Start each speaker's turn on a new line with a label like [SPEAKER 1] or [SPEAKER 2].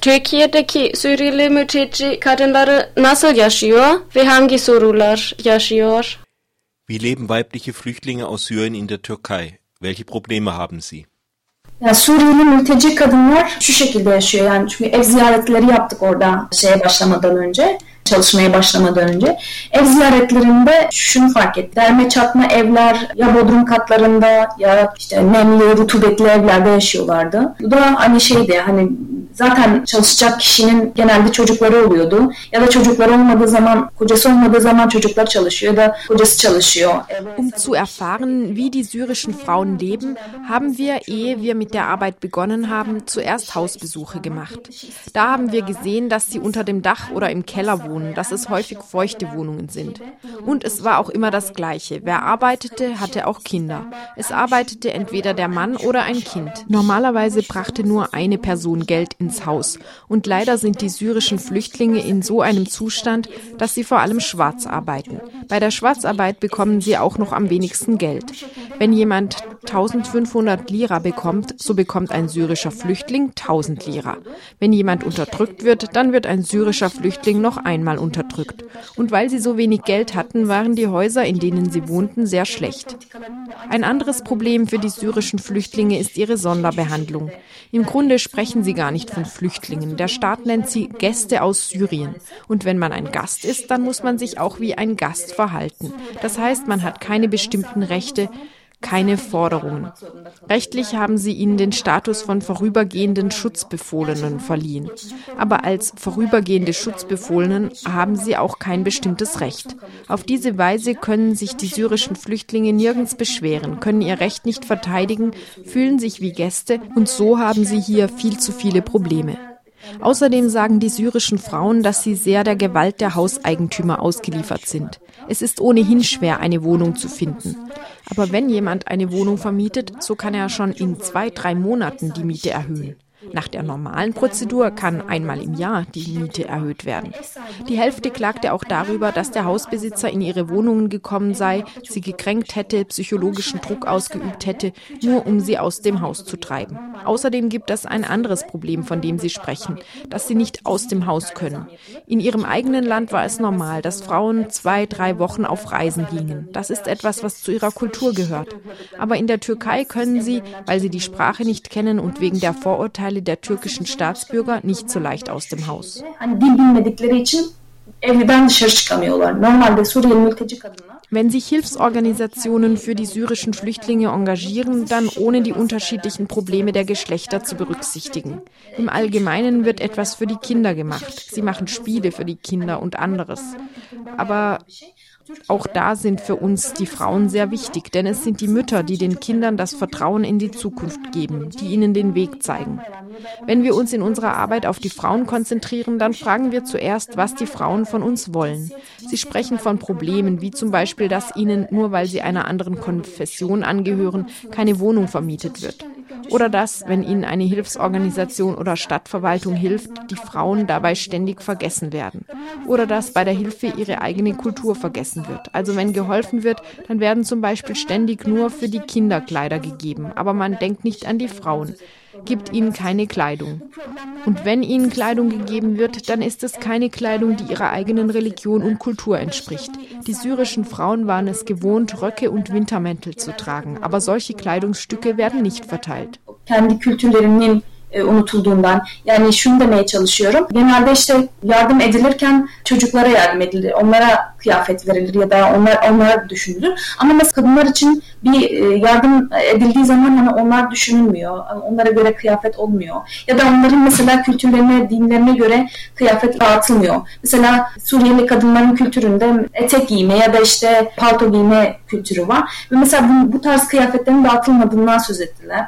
[SPEAKER 1] Türkiye'deki Suriyeli mülteci kadınları nasıl yaşıyor ve hangi sorunlar yaşıyor?
[SPEAKER 2] Wie leben weibliche Flüchtlinge aus Syrien in der Türkei? Welche Probleme haben sie?
[SPEAKER 3] Ya Suriyeli mülteci kadınlar şu şekilde yaşıyor yani çünkü ev ziyaretleri yaptık orada şeye başlamadan önce çalışmaya başlamadan önce. Ev ziyaretlerinde şunu fark ettim. Derme çatma evler ya bodrum katlarında ya işte nemli, rutubetli evlerde yaşıyorlardı. Bu da hani şeydi hani zaten çalışacak kişinin genelde çocukları oluyordu. Ya da çocukları olmadığı zaman, kocası olmadığı zaman çocuklar çalışıyor ya da kocası çalışıyor.
[SPEAKER 4] Um zu erfahren, wie die syrischen Frauen leben, haben wir, ehe wir mit der Arbeit begonnen haben, zuerst Hausbesuche gemacht. Da haben wir gesehen, dass sie unter dem Dach oder im Keller wohnen dass es häufig feuchte Wohnungen sind. Und es war auch immer das Gleiche. Wer arbeitete, hatte auch Kinder. Es arbeitete entweder der Mann oder ein Kind. Normalerweise brachte nur eine Person Geld ins Haus. Und leider sind die syrischen Flüchtlinge in so einem Zustand, dass sie vor allem schwarz arbeiten. Bei der Schwarzarbeit bekommen sie auch noch am wenigsten Geld. Wenn jemand 1500 Lira bekommt, so bekommt ein syrischer Flüchtling 1000 Lira. Wenn jemand unterdrückt wird, dann wird ein syrischer Flüchtling noch einmal einmal unterdrückt. Und weil sie so wenig Geld hatten, waren die Häuser, in denen sie wohnten, sehr schlecht. Ein anderes Problem für die syrischen Flüchtlinge ist ihre Sonderbehandlung. Im Grunde sprechen sie gar nicht von Flüchtlingen. Der Staat nennt sie Gäste aus Syrien. Und wenn man ein Gast ist, dann muss man sich auch wie ein Gast verhalten. Das heißt, man hat keine bestimmten Rechte, keine Forderungen. Rechtlich haben sie ihnen den Status von vorübergehenden Schutzbefohlenen verliehen. Aber als vorübergehende Schutzbefohlenen haben sie auch kein bestimmtes Recht. Auf diese Weise können sich die syrischen Flüchtlinge nirgends beschweren, können ihr Recht nicht verteidigen, fühlen sich wie Gäste und so haben sie hier viel zu viele Probleme. Außerdem sagen die syrischen Frauen, dass sie sehr der Gewalt der Hauseigentümer ausgeliefert sind. Es ist ohnehin schwer, eine Wohnung zu finden. Aber wenn jemand eine Wohnung vermietet, so kann er schon in zwei, drei Monaten die Miete erhöhen. Nach der normalen Prozedur kann einmal im Jahr die Miete erhöht werden. Die Hälfte klagte auch darüber, dass der Hausbesitzer in ihre Wohnungen gekommen sei, sie gekränkt hätte, psychologischen Druck ausgeübt hätte, nur um sie aus dem Haus zu treiben. Außerdem gibt es ein anderes Problem, von dem Sie sprechen, dass sie nicht aus dem Haus können. In ihrem eigenen Land war es normal, dass Frauen zwei, drei Wochen auf Reisen gingen. Das ist etwas, was zu ihrer Kultur gehört. Aber in der Türkei können sie, weil sie die Sprache nicht kennen und wegen der Vorurteile Teile der türkischen Staatsbürger nicht so leicht aus dem Haus. Wenn sich Hilfsorganisationen für die syrischen Flüchtlinge engagieren, dann ohne die unterschiedlichen Probleme der Geschlechter zu berücksichtigen. Im Allgemeinen wird etwas für die Kinder gemacht. Sie machen Spiele für die Kinder und anderes. Aber auch da sind für uns die Frauen sehr wichtig, denn es sind die Mütter, die den Kindern das Vertrauen in die Zukunft geben, die ihnen den Weg zeigen. Wenn wir uns in unserer Arbeit auf die Frauen konzentrieren, dann fragen wir zuerst, was die Frauen von uns wollen. Sie sprechen von Problemen, wie zum Beispiel, dass ihnen, nur weil sie einer anderen Konfession angehören, keine Wohnung vermietet wird. Oder dass, wenn ihnen eine Hilfsorganisation oder Stadtverwaltung hilft, die Frauen dabei ständig vergessen werden. Oder dass bei der Hilfe ihre eigene Kultur vergessen wird. Also wenn geholfen wird, dann werden zum Beispiel ständig nur für die Kinder Kleider gegeben, aber man denkt nicht an die Frauen gibt ihnen keine Kleidung. Und wenn ihnen Kleidung gegeben wird, dann ist es keine Kleidung, die ihrer eigenen Religion und Kultur entspricht. Die syrischen Frauen waren es gewohnt, Röcke und Wintermäntel zu tragen, aber solche Kleidungsstücke werden nicht verteilt.
[SPEAKER 3] E, unutulduğundan yani şunu demeye çalışıyorum. Genelde işte yardım edilirken çocuklara yardım edilir. Onlara kıyafet verilir ya da onlar onlar düşünülür. Ama mesela kadınlar için bir e, yardım edildiği zaman hani onlar düşünülmüyor. Onlara göre kıyafet olmuyor. Ya da onların mesela kültürlerine, dinlerine göre kıyafet dağıtılmıyor. Mesela Suriyeli kadınların kültüründe etek giyme ya da işte palto giyme kültürü var. Ve mesela bu, bu tarz kıyafetlerin dağıtılmadığından söz ettiler.